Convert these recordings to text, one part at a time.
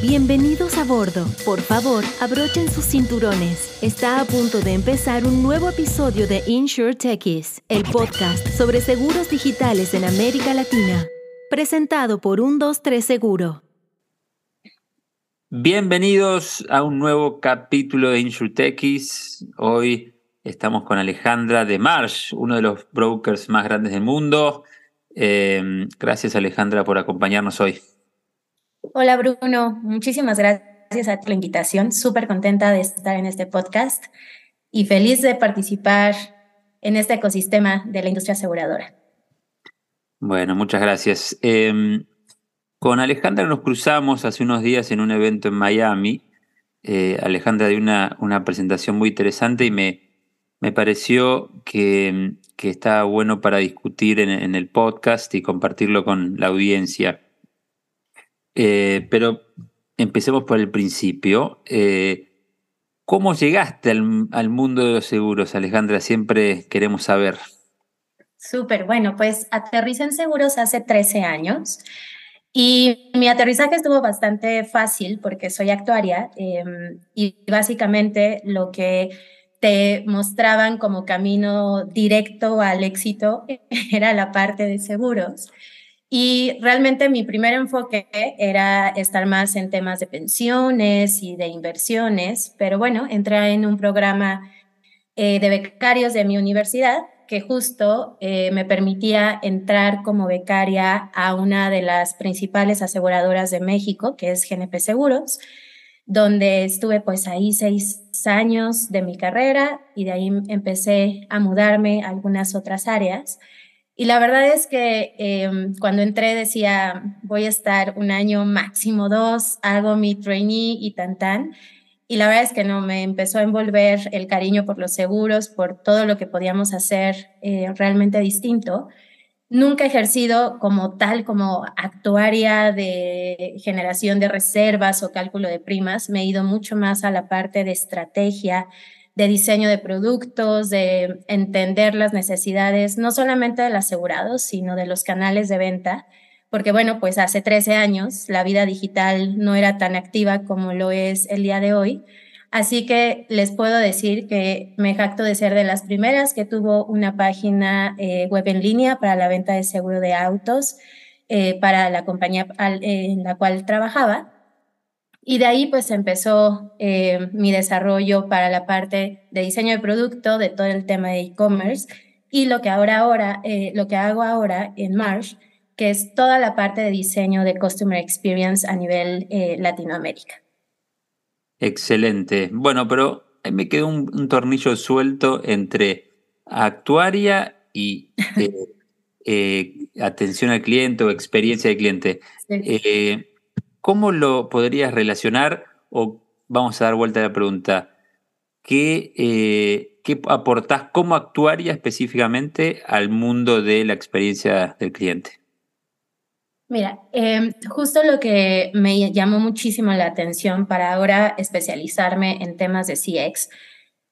Bienvenidos a bordo. Por favor, abrochen sus cinturones. Está a punto de empezar un nuevo episodio de Insure Techies, el podcast sobre seguros digitales en América Latina. Presentado por 123 Seguro. Bienvenidos a un nuevo capítulo de Insure Techies. Hoy estamos con Alejandra de Marsh, uno de los brokers más grandes del mundo. Eh, gracias Alejandra por acompañarnos hoy. Hola Bruno, muchísimas gracias a la invitación. Súper contenta de estar en este podcast y feliz de participar en este ecosistema de la industria aseguradora. Bueno, muchas gracias. Em, con Alejandra nos cruzamos hace unos días en un evento en Miami. Eh, Alejandra dio una, una, presentación muy interesante y me, me pareció que, que está bueno para discutir en el podcast y compartirlo con la audiencia. Eh, pero empecemos por el principio. Eh, ¿Cómo llegaste al, mundo de los seguros, Alejandra? Siempre queremos saber. Súper, bueno, pues aterricé en seguros hace 13 años y mi aterrizaje estuvo bastante fácil porque soy actuaria em, y básicamente lo que te mostraban como camino directo al éxito era la parte de seguros. Y realmente mi primer enfoque era estar más en temas de pensiones y de inversiones, pero bueno, entré en un programa eh, de becarios de mi universidad que justo eh, me permitía entrar como becaria a una de las principales aseguradoras de México, que es GNP Seguros, donde estuve pues ahí seis años de mi carrera y de ahí empecé a mudarme a algunas otras áreas. Y la verdad es que em, cuando entré decía, voy a estar un año, máximo dos, hago mi trainee y tan tan. Y la verdad es que no, me empezó a envolver el cariño por los seguros, por todo lo que podíamos hacer eh, realmente distinto. Nunca he ejercido como tal, como actuaria de generación de reservas o cálculo de primas. Me he ido mucho más a la parte de estrategia, de diseño de productos, de entender las necesidades, no solamente del asegurado, sino de los canales de venta, porque bueno, pues hace 13 años la vida digital no era tan activa como lo es el día de hoy. Así que les puedo decir que me jacto de ser de las primeras que tuvo una página eh, web en línea para la venta de seguro de autos eh, para la compañía en la cual trabajaba. Y de ahí pues empezó eh, mi desarrollo para la parte de diseño de producto, de todo el tema de e-commerce y lo que ahora, ahora eh, lo que hago ahora en Marsh, que es toda la parte de diseño de Customer Experience a nivel eh, Latinoamérica. Excelente. Bueno, pero me quedó un, tornillo suelto entre actuaria y atención al cliente o experiencia del cliente. Sí. ¿Cómo lo podrías relacionar? O vamos a dar vuelta a la pregunta. ¿Qué, eh, ¿qué aportás, cómo actuaría específicamente al mundo de la experiencia del cliente? Mira, em, justo lo que me llamó muchísimo la atención para ahora especializarme en temas de CX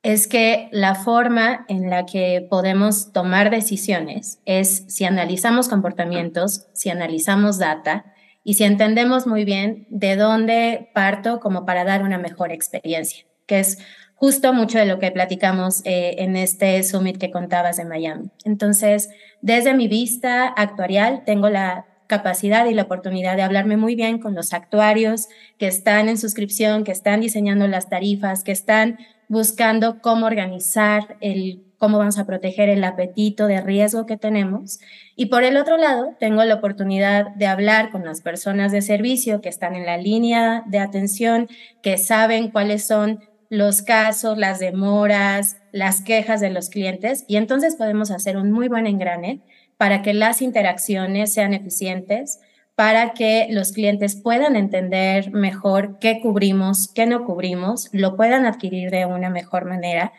es que la forma en la que podemos tomar decisiones es si analizamos comportamientos, si analizamos data y si entendemos muy bien de dónde parto como para dar una mejor experiencia, que es justo mucho de lo que platicamos eh, en este summit que contabas de Miami. Entonces, desde mi vista actuarial, tengo la capacidad y la oportunidad de hablarme muy bien con los actuarios que están en suscripción, que están diseñando las tarifas, que están buscando cómo organizar el cómo vamos a proteger el apetito de riesgo que tenemos. Y por el otro lado, tengo la oportunidad de hablar con las personas de servicio que están en la línea de atención, que saben cuáles son los casos, las demoras, las quejas de los clientes y entonces podemos hacer un muy buen engrane para que las interacciones sean eficientes, para que los clientes puedan entender mejor qué cubrimos, qué no cubrimos, lo puedan adquirir de una mejor manera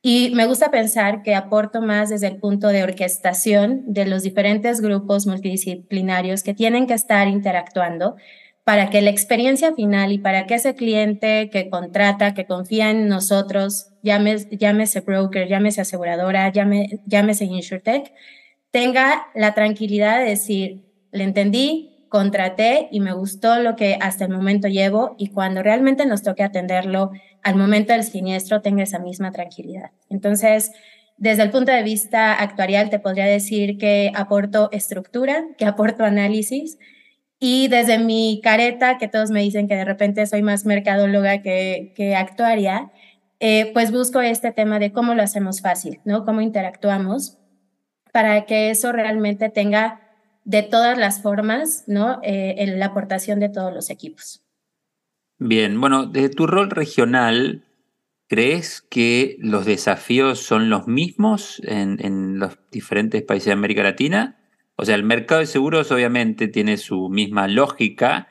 y me gusta pensar que aporto más desde el punto de orquestación de los diferentes grupos multidisciplinarios que tienen que estar interactuando para que la experiencia final y para que ese cliente que contrata, que confía en nosotros, llámese, broker, llámese aseguradora, llámese InsurTech, tenga la tranquilidad de decir, le entendí, contraté y me gustó lo que hasta el momento llevo y cuando realmente nos toque atenderlo al momento del siniestro tenga esa misma tranquilidad. Entonces, desde el punto de vista actuarial, te podría decir que aporto estructura, que aporto análisis. Y desde mi careta, que todos me dicen que de repente soy más mercadóloga que, que actuaria, eh, pues busco este tema de cómo lo hacemos fácil, ¿no? Cómo interactuamos para que eso realmente tenga de todas las formas, ¿no? Eh, la aportación de todos los equipos. Bien, bueno, de tu rol regional, ¿crees que los desafíos son los mismos en, los diferentes países de América Latina? O sea, el mercado de seguros obviamente tiene su misma lógica,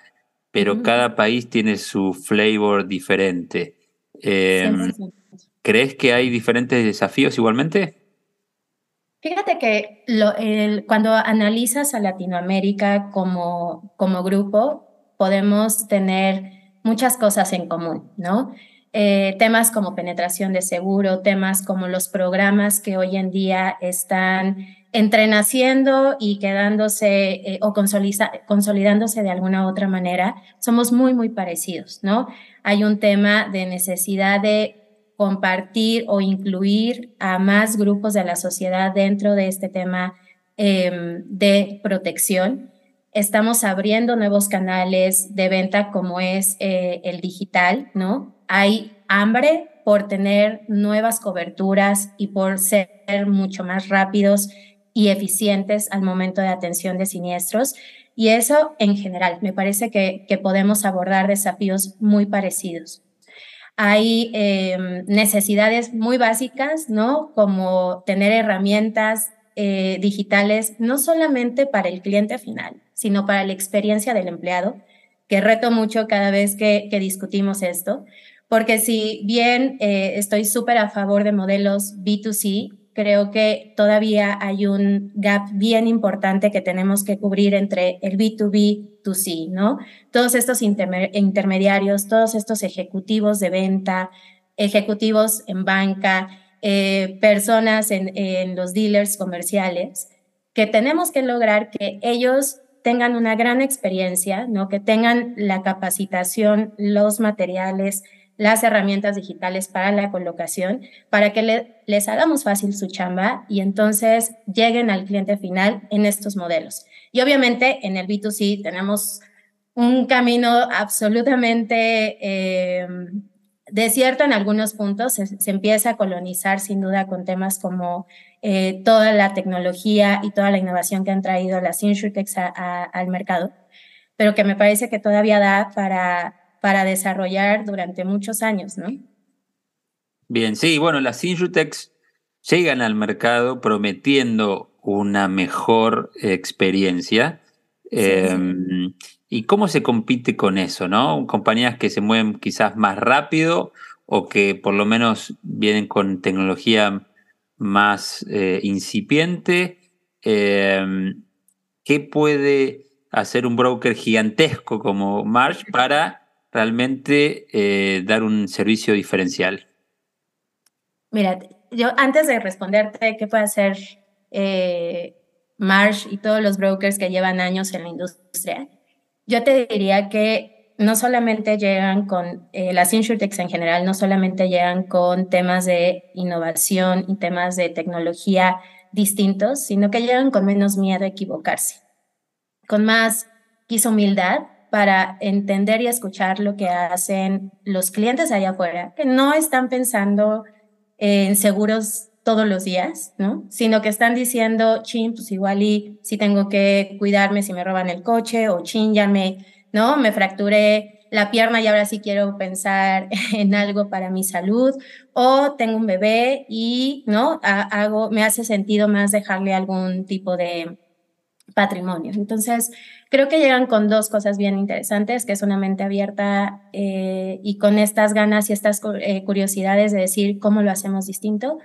pero cada país tiene su flavor diferente. Em, ¿Crees que hay diferentes desafíos igualmente? Fíjate que cuando analizas a Latinoamérica como, como grupo, podemos tener muchas cosas en común, ¿no? Eh, temas como penetración de seguro, temas como los programas que hoy en día están entrenaciendo y quedándose eh, o consolidándose de alguna u otra manera, somos muy, muy parecidos, ¿no? Hay un tema de necesidad de compartir o incluir a más grupos de la sociedad dentro de este tema em, de protección. Estamos abriendo nuevos canales de venta como es eh, el digital, ¿no? Hay hambre por tener nuevas coberturas y por ser mucho más rápidos y eficientes al momento de atención de siniestros. Y eso en general, me parece que, que podemos abordar desafíos muy parecidos hay em, necesidades muy básicas, ¿no? Como tener herramientas eh, digitales, no solamente para el cliente final, sino para la experiencia del empleado, que reto mucho cada vez que, discutimos esto, porque si bien eh, estoy súper a favor de modelos B2C, creo que todavía hay un gap bien importante que tenemos que cubrir entre el B2B, 2C, ¿no? Todos estos intermediarios, todos estos ejecutivos de venta, ejecutivos en banca, eh, personas en, en los dealers comerciales, que tenemos que lograr que ellos tengan una gran experiencia, ¿no? Que tengan la capacitación, los materiales, las herramientas digitales para la colocación, para que les hagamos fácil su chamba y entonces lleguen al cliente final en estos modelos. Y obviamente en el B2C tenemos un camino absolutamente eh, desierto en algunos puntos. Se, empieza a colonizar sin duda con temas como eh, toda la tecnología y toda la innovación que han traído las InsurTechs al mercado, pero que me parece que todavía da para para desarrollar durante muchos años, ¿no? Bien, sí, bueno, las Injutex llegan al mercado prometiendo una mejor experiencia. Em, ¿Y cómo se compite con eso, no? Compañías que se mueven quizás más rápido o que por lo menos vienen con tecnología más eh, incipiente. Em, ¿Qué puede hacer un broker gigantesco como Marsh para realmente eh, dar un servicio diferencial? Mira, yo antes de responderte qué puede hacer eh, Marsh y todos los brokers que llevan años en la industria, yo te diría que no solamente llegan con eh, las insurtechs en general, no solamente llegan con temas de innovación y temas de tecnología distintos, sino que llegan con menos miedo a equivocarse, con más quizá humildad para entender y escuchar lo que hacen los clientes allá afuera, que no están pensando en seguros todos los días, ¿no? Sino que están diciendo, chin, pues igual y si tengo que cuidarme si me roban el coche, o chin, ya me, ¿no? Me fracturé la pierna y ahora sí quiero pensar en algo para mi salud, o tengo un bebé y, ¿no? Hago, me hace sentido más dejarle algún tipo de patrimonio. Entonces, creo que llegan con dos cosas bien interesantes, que es una mente abierta eh, y con estas ganas y estas eh, curiosidades de decir cómo lo hacemos distinto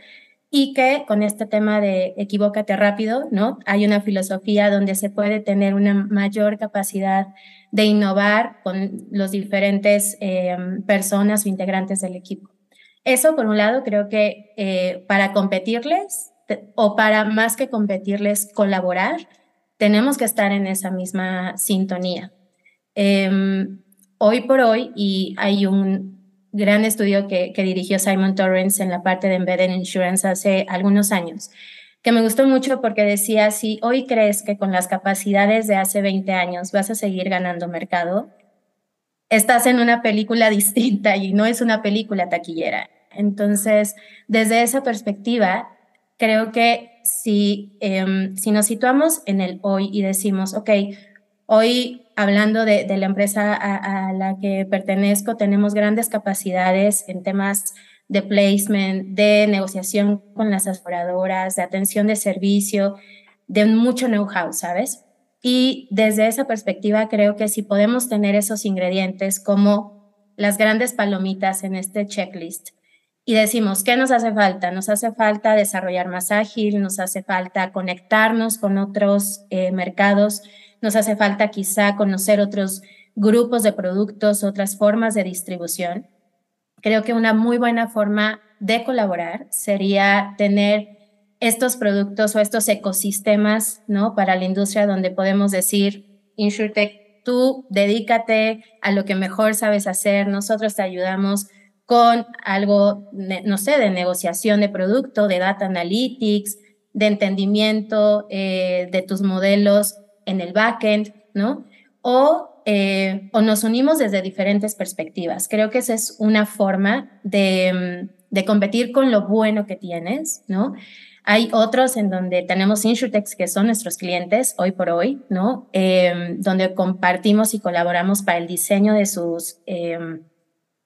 y que con este tema de equivócate rápido, ¿no? Hay una filosofía donde se puede tener una mayor capacidad de innovar con los diferentes eh, personas o integrantes del equipo. Eso, por un lado, creo que para competirles o para más que competirles, colaborar, tenemos que estar en esa misma sintonía. Em, hoy por hoy, y hay un gran estudio que, que, dirigió Simon Torrance en la parte de Embedded Insurance hace algunos años, que me gustó mucho porque decía, si hoy crees que con las capacidades de hace 20 años vas a seguir ganando mercado, estás en una película distinta y no es una película taquillera. Entonces, desde esa perspectiva, creo que si, em, si nos situamos en el hoy y decimos, ok, hoy hablando de, la empresa a, la que pertenezco, tenemos grandes capacidades en temas de placement, de negociación con las asesoradoras, de atención de servicio, de mucho know-how, ¿sabes? Y desde esa perspectiva creo que si podemos tener esos ingredientes como las grandes palomitas en este checklist, y decimos, ¿qué nos hace falta? Nos hace falta desarrollar más ágil, nos hace falta conectarnos con otros eh, mercados, nos hace falta quizá conocer otros grupos de productos, otras formas de distribución. Creo que una muy buena forma de colaborar sería tener estos productos o estos ecosistemas, ¿no? Para la industria donde podemos decir, InsurTech, tú dedícate a lo que mejor sabes hacer, nosotros te ayudamos con algo, no sé, de negociación de producto, de data analytics, de entendimiento eh, de tus modelos en el backend, ¿no? O, eh, o nos unimos desde diferentes perspectivas. Creo que esa es una forma de, de competir con lo bueno que tienes, ¿no? Hay otros en donde tenemos InsurTechs que son nuestros clientes hoy por hoy, ¿no? Eh, donde compartimos y colaboramos para el diseño de sus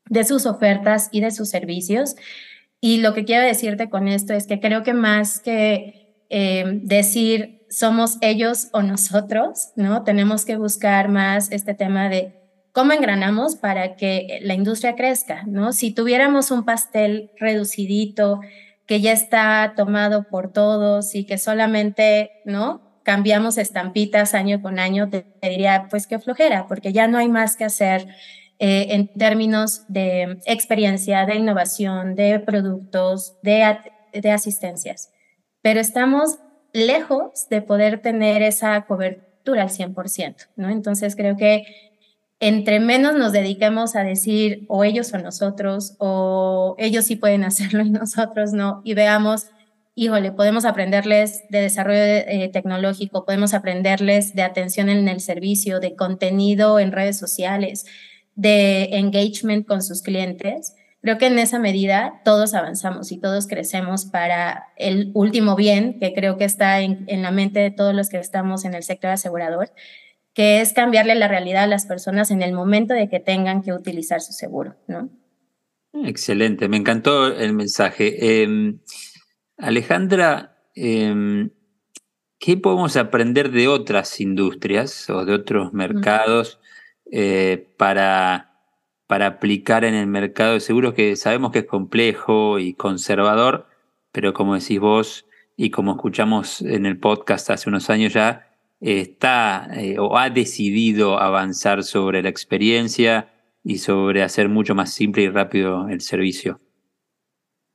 de sus ofertas y de sus servicios. Y lo que quiero decirte con esto es que creo que más que eh, decir somos ellos o nosotros, ¿no? Tenemos que buscar más este tema de cómo engranamos para que la industria crezca, ¿no? Si tuviéramos un pastel reducidito que ya está tomado por todos y que solamente, ¿no? Cambiamos estampitas año con año, te diría, pues qué flojera, porque ya no hay más que hacer eh, en términos de experiencia, de innovación, de productos, de, de asistencias. Pero estamos lejos de poder tener esa cobertura al 100%, ¿no? Entonces creo que entre menos nos dediquemos a decir o ellos o nosotros, o ellos sí pueden hacerlo y nosotros no, y veamos, híjole, podemos aprenderles de desarrollo eh, tecnológico, podemos aprenderles de atención en el servicio, de contenido en redes sociales, de engagement con sus clientes, creo que en esa medida todos avanzamos y todos crecemos para el último bien que creo que está en, la mente de todos los que estamos en el sector asegurador, que es cambiarle la realidad a las personas en el momento de que tengan que utilizar su seguro, ¿no? Excelente, me encantó el mensaje. Em, Alejandra, em, ¿qué podemos aprender de otras industrias o de otros mercados? Eh, para, para aplicar en el mercado de seguros que sabemos que es complejo y conservador, pero como decís vos y como escuchamos en el podcast hace unos años ya, está eh, o ha decidido avanzar sobre la experiencia y sobre hacer mucho más simple y rápido el servicio?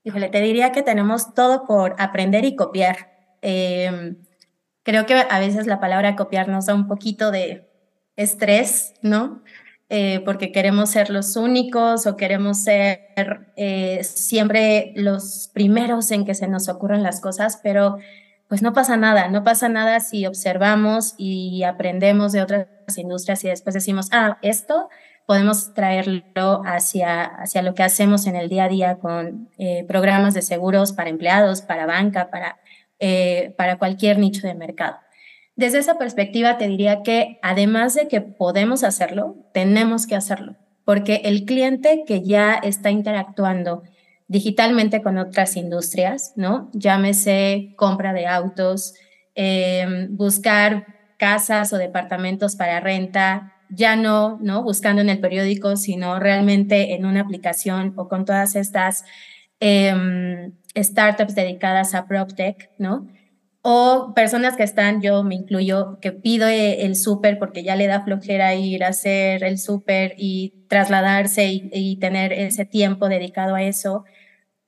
Híjole, te diría que tenemos todo por aprender y copiar. Em, creo que a veces la palabra copiar nos da un poquito de, estrés, ¿no? Eh, porque queremos ser los únicos o queremos ser eh, siempre los primeros en que se nos ocurran las cosas, pero pues no pasa nada, no pasa nada si observamos y aprendemos de otras industrias y después decimos, ah, esto podemos traerlo hacia, hacia lo que hacemos en el día a día con eh, programas de seguros para empleados, para banca, para, para cualquier nicho de mercado. Desde esa perspectiva te diría que además de que podemos hacerlo, tenemos que hacerlo, porque el cliente que ya está interactuando digitalmente con otras industrias, ¿no? Llámese compra de autos, em, buscar casas o departamentos para renta, ya no, ¿no? Buscando en el periódico, sino realmente en una aplicación o con todas estas em, startups dedicadas a PropTech, ¿no? O personas que están, yo me incluyo, que pido el súper porque ya le da flojera ir a hacer el súper y trasladarse y, tener ese tiempo dedicado a eso.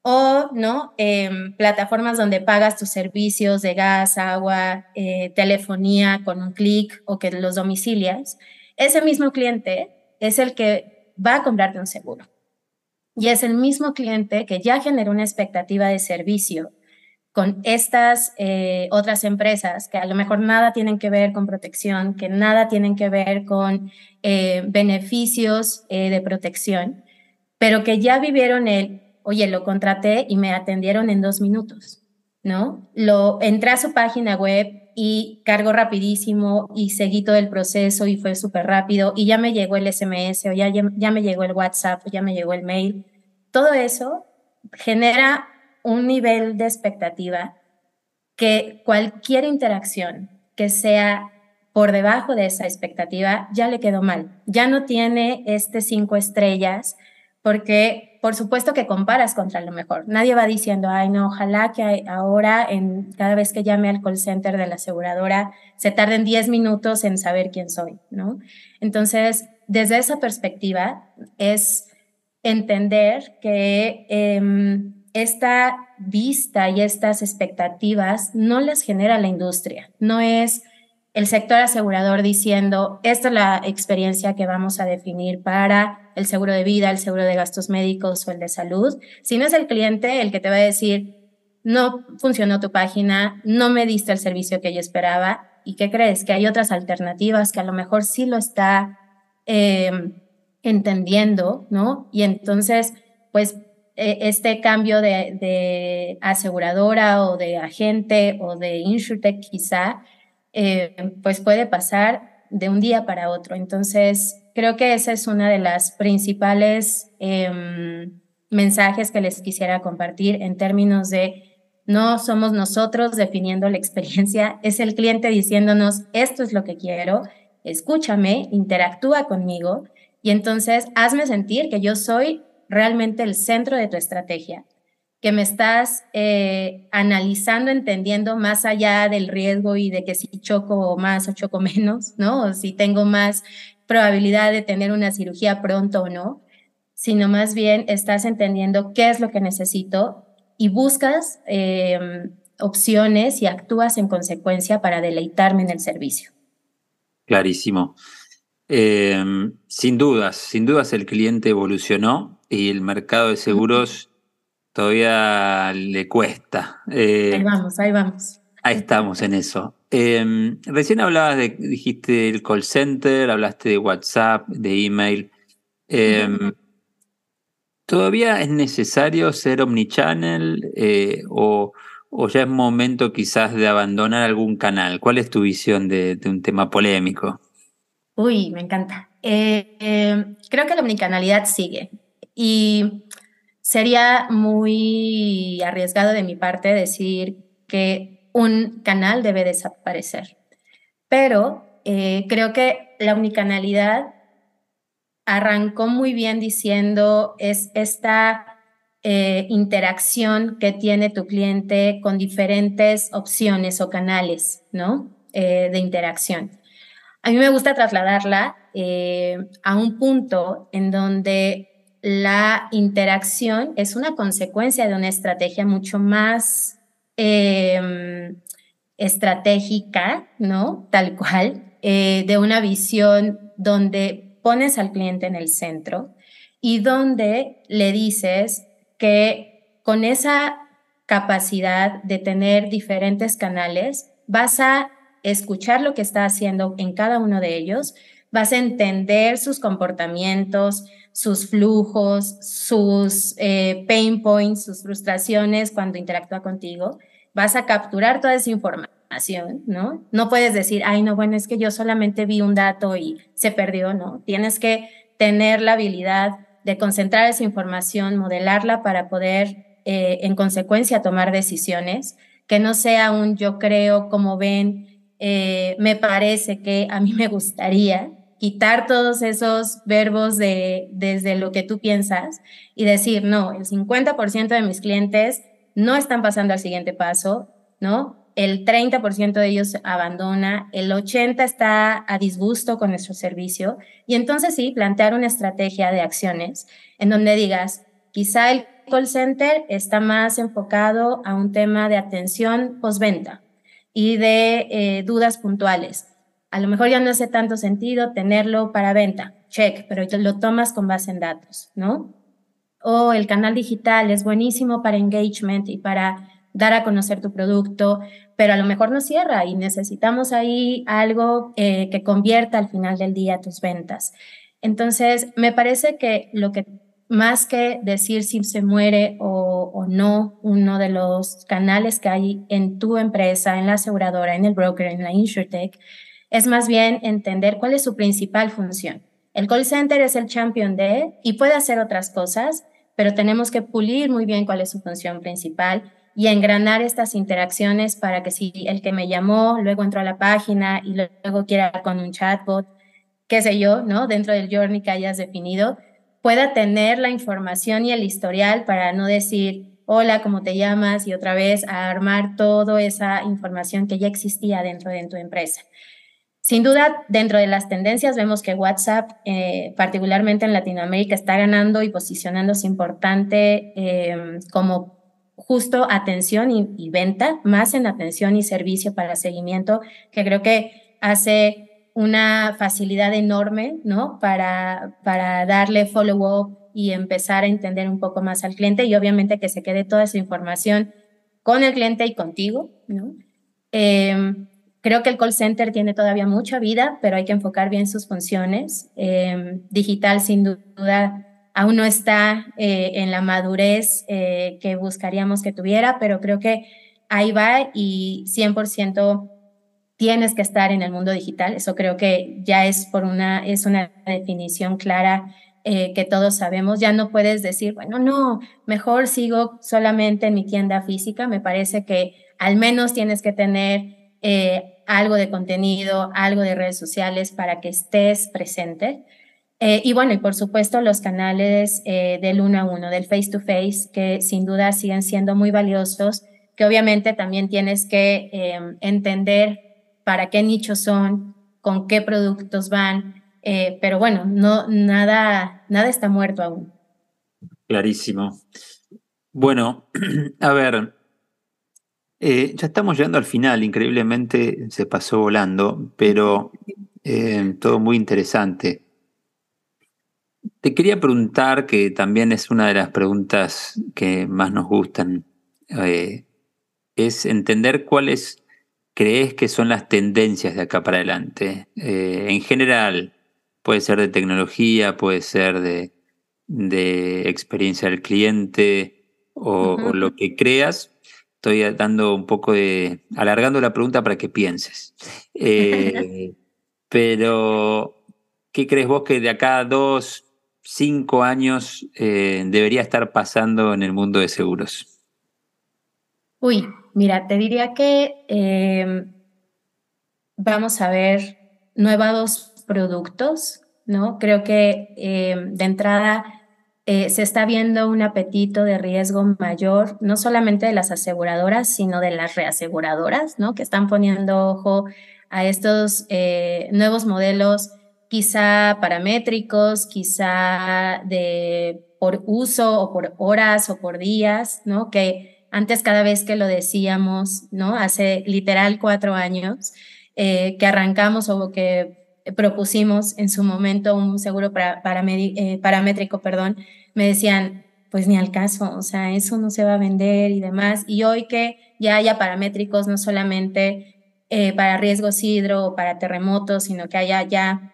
o ¿no? Em, plataformas donde pagas tus servicios de gas, agua, eh, telefonía con un clic o que los domicilias, ese mismo cliente es el que va a comprarte un seguro. Y es el mismo cliente que ya generó una expectativa de servicio con estas eh, otras empresas que a lo mejor nada tienen que ver con protección, que nada tienen que ver con eh, beneficios de protección, pero que ya vivieron el oye, lo contraté y me atendieron en dos minutos, ¿no? Lo entré a su página web y cargo rapidísimo y seguí todo el proceso y fue súper rápido y ya me llegó el SMS o ya, ya, me llegó el WhatsApp o ya me llegó el mail. Todo eso genera un nivel de expectativa que cualquier interacción que sea por debajo de esa expectativa ya le quedó mal. Ya no tiene este cinco estrellas porque por supuesto que comparas contra lo mejor. Nadie va diciendo, ay, no, ojalá que ahora, en, cada vez que llame al call center de la aseguradora, se tarden 10 minutos en saber quién soy, ¿no? Entonces, desde esa perspectiva, es entender que em, esta vista y estas expectativas no las genera la industria, no es el sector asegurador diciendo, esta es la experiencia que vamos a definir para el seguro de vida, el seguro de gastos médicos o el de salud, Si no es el cliente el que te va a decir, no funcionó tu página, no me diste el servicio que yo esperaba y qué crees, que hay otras alternativas que a lo mejor sí lo está em, entendiendo, ¿no? Y entonces, pues e, este cambio de, aseguradora o de agente o de insurtech quizá eh, pues puede pasar de un día para otro. Entonces, creo que esa es una de las principales em, mensajes que les quisiera compartir en términos de no somos nosotros definiendo la experiencia, es el cliente diciéndonos, esto es lo que quiero, escúchame, interactúa conmigo y entonces hazme sentir que yo soy realmente el centro de tu estrategia que me estás eh, analizando, entendiendo más allá del riesgo y de que si choco más o choco menos, ¿no? O si tengo más probabilidad de tener una cirugía pronto o no, sino más bien estás entendiendo qué es lo que necesito y buscas em, opciones y actúas en consecuencia para deleitarme en el servicio. Clarísimo. Em, sin dudas, sin dudas el cliente evolucionó y el mercado de seguros todavía le cuesta. Eh, ahí vamos, ahí vamos. Ahí estamos en eso. Em, recién hablabas de, dijiste el call center, hablaste de WhatsApp, de email. Em, ¿Todavía es necesario ser omnichannel eh, o, o, ya es momento quizás de abandonar algún canal? ¿Cuál es tu visión de, de un tema polémico? Uy, me encanta. Eh, em, creo que la omnicanalidad sigue. Y sería muy arriesgado de mi parte decir que un canal debe desaparecer. Pero eh, creo que la unicanalidad arrancó muy bien diciendo es esta eh, interacción que tiene tu cliente con diferentes opciones o canales, ¿no? Eh, de interacción. A mí me gusta trasladarla a un punto en donde la interacción es una consecuencia de una estrategia mucho más em, estratégica, ¿no? Tal cual, eh, de una visión donde pones al cliente en el centro y donde le dices que con esa capacidad de tener diferentes canales, vas a escuchar lo que está haciendo en cada uno de ellos, vas a entender sus comportamientos, sus flujos, sus eh, pain points, sus frustraciones cuando interactúa contigo. Vas a capturar toda esa información, ¿no? No puedes decir, ay, no, bueno, es que yo solamente vi un dato y se perdió, ¿no? Tienes que tener la habilidad de concentrar esa información, modelarla para poder, eh, en consecuencia, tomar decisiones, que no sea un yo creo, como ven, eh, me parece que a mí me gustaría, quitar todos esos verbos de, desde lo que tú piensas y decir, no, el 50% de mis clientes no están pasando al siguiente paso, ¿no? El 30% de ellos abandona, el 80% está a disgusto con nuestro servicio y entonces sí, plantear una estrategia de acciones en donde digas, quizá el call center está más enfocado a un tema de atención postventa y de eh, dudas puntuales. A lo mejor ya no hace tanto sentido tenerlo para venta, check, pero lo tomas con base en datos, ¿no? O el canal digital es buenísimo para engagement y para dar a conocer tu producto, pero a lo mejor no cierra y necesitamos ahí algo eh, que convierta al final del día tus ventas. Entonces, me parece que lo que más que decir si se muere o, o, no uno de los canales que hay en tu empresa, en la aseguradora, en el broker, en la insurtech, es más bien entender cuál es su principal función. El call center es el champion de y puede hacer otras cosas, pero tenemos que pulir muy bien cuál es su función principal y engranar estas interacciones para que si el que me llamó luego entró a la página y luego quiera con un chatbot, qué sé yo, ¿no? Dentro del journey que hayas definido, pueda tener la información y el historial para no decir, hola, ¿cómo te llamas? Y otra vez armar toda esa información que ya existía dentro de tu empresa. Sin duda, dentro de las tendencias vemos que WhatsApp, eh, particularmente en Latinoamérica, está ganando y posicionándose importante eh, como justo atención y, venta, más en atención y servicio para seguimiento, que creo que hace una facilidad enorme, ¿no? Para, para darle follow-up y empezar a entender un poco más al cliente y obviamente que se quede toda esa información con el cliente y contigo, ¿no? Eh, Creo que el call center tiene todavía mucha vida, pero hay que enfocar bien sus funciones. Em, digital, sin duda, aún no está eh, en la madurez eh, que buscaríamos que tuviera, pero creo que ahí va y 100% tienes que estar en el mundo digital. Eso creo que ya es por una, es una definición clara eh, que todos sabemos. Ya no puedes decir, bueno, no, mejor sigo solamente en mi tienda física. Me parece que al menos tienes que tener algo de contenido, algo de redes sociales para que estés presente. Eh, y bueno, y por supuesto los canales eh, del uno a uno, del face to face, que sin duda siguen siendo muy valiosos, que obviamente también tienes que em, entender para qué nichos son, con qué productos van, eh, pero bueno, no, nada, nada está muerto aún. Clarísimo. Bueno, a ver, eh, ya estamos llegando al final, increíblemente se pasó volando, pero eh, todo muy interesante. Te quería preguntar, que también es una de las preguntas que más nos gustan, es entender cuáles crees que son las tendencias de acá para adelante. en general, puede ser de tecnología, puede ser de, experiencia del cliente o lo que creas, estoy dando un poco de, alargando la pregunta para que pienses. Eh, pero, ¿qué crees vos que de acá a dos, cinco años eh, debería estar pasando en el mundo de seguros? Uy, mira, te diría que em, vamos a ver nuevos productos, ¿no? Creo que em, de entrada eh, se está viendo un apetito de riesgo mayor, no solamente de las aseguradoras, sino de las reaseguradoras, ¿no? Que están poniendo ojo a estos eh, nuevos modelos, quizá paramétricos, quizá de por uso o por horas o por días, ¿no? Que antes cada vez que lo decíamos, ¿no? Hace literal cuatro años eh, que arrancamos o que propusimos en su momento un seguro para, eh, paramétrico, perdón, me decían, pues ni al caso, o sea, eso no se va a vender y demás. Y hoy que ya haya paramétricos, no solamente eh, para riesgos hidro o para terremotos, sino que haya ya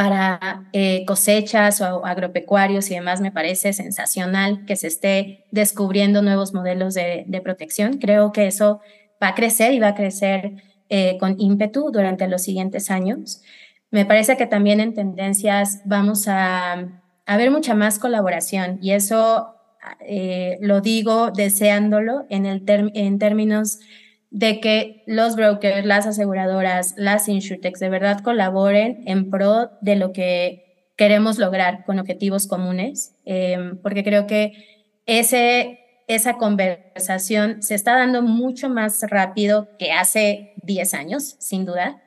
para eh, cosechas o agropecuarios y demás, me parece sensacional que se esté descubriendo nuevos modelos de, protección. Creo que eso va a crecer y va a crecer con ímpetu durante los siguientes años. Me parece que también en tendencias vamos a, ver mucha más colaboración y eso eh, lo digo deseándolo en, el en términos de que los brokers, las aseguradoras, las insurtechs de verdad colaboren en pro de lo que queremos lograr con objetivos comunes, em, porque creo que ese, esa conversación se está dando mucho más rápido que hace 10 años, sin duda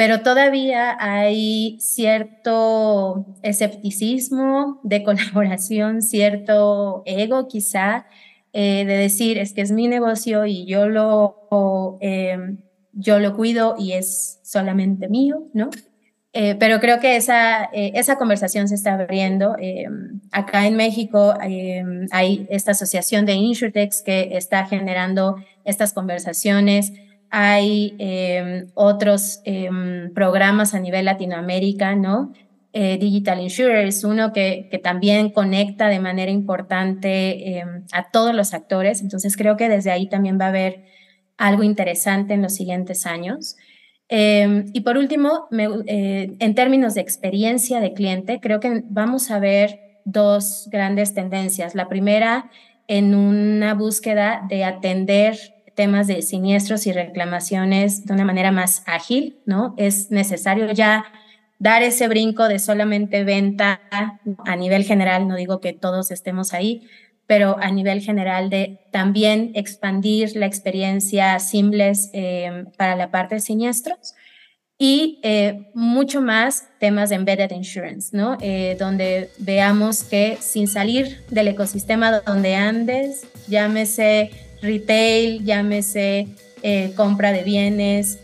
pero todavía hay cierto escepticismo de colaboración, cierto ego quizá, eh, de decir, es que es mi negocio y yo lo, em, yo lo cuido y es solamente mío, ¿no? Eh, pero creo que esa, eh, esa conversación se está abriendo. Em, acá en México em, hay esta asociación de InsurTechs que está generando estas conversaciones hay otros programas a nivel Latinoamérica, ¿no? Eh, Digital Insurer es uno que, que, también conecta de manera importante em, a todos los actores, entonces creo que desde ahí también va a haber algo interesante en los siguientes años. y por último, eh, en términos de experiencia de cliente, creo que vamos a ver dos grandes tendencias. La primera, en una búsqueda de atender temas de siniestros y reclamaciones de una manera más ágil, ¿no? Es necesario ya dar ese brinco de solamente venta a nivel general, no digo que todos estemos ahí, pero a nivel general de también expandir la experiencia simples eh, para la parte de siniestros y eh, mucho más temas de embedded insurance, ¿no? Eh, donde veamos que sin salir del ecosistema donde andes, llámese retail, llámese eh, compra de bienes,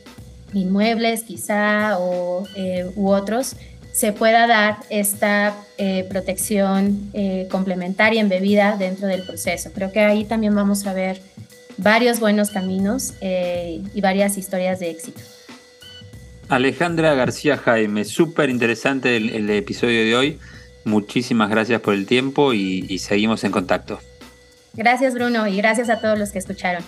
inmuebles quizá o, eh, u otros, se pueda dar esta eh, protección complementaria embebida dentro del proceso. Creo que ahí también vamos a ver varios buenos caminos y varias historias de éxito. Alejandra García Jaime, súper interesante el, episodio de hoy. Muchísimas gracias por el tiempo y seguimos en contacto. Gracias Bruno y gracias a todos los que escucharon.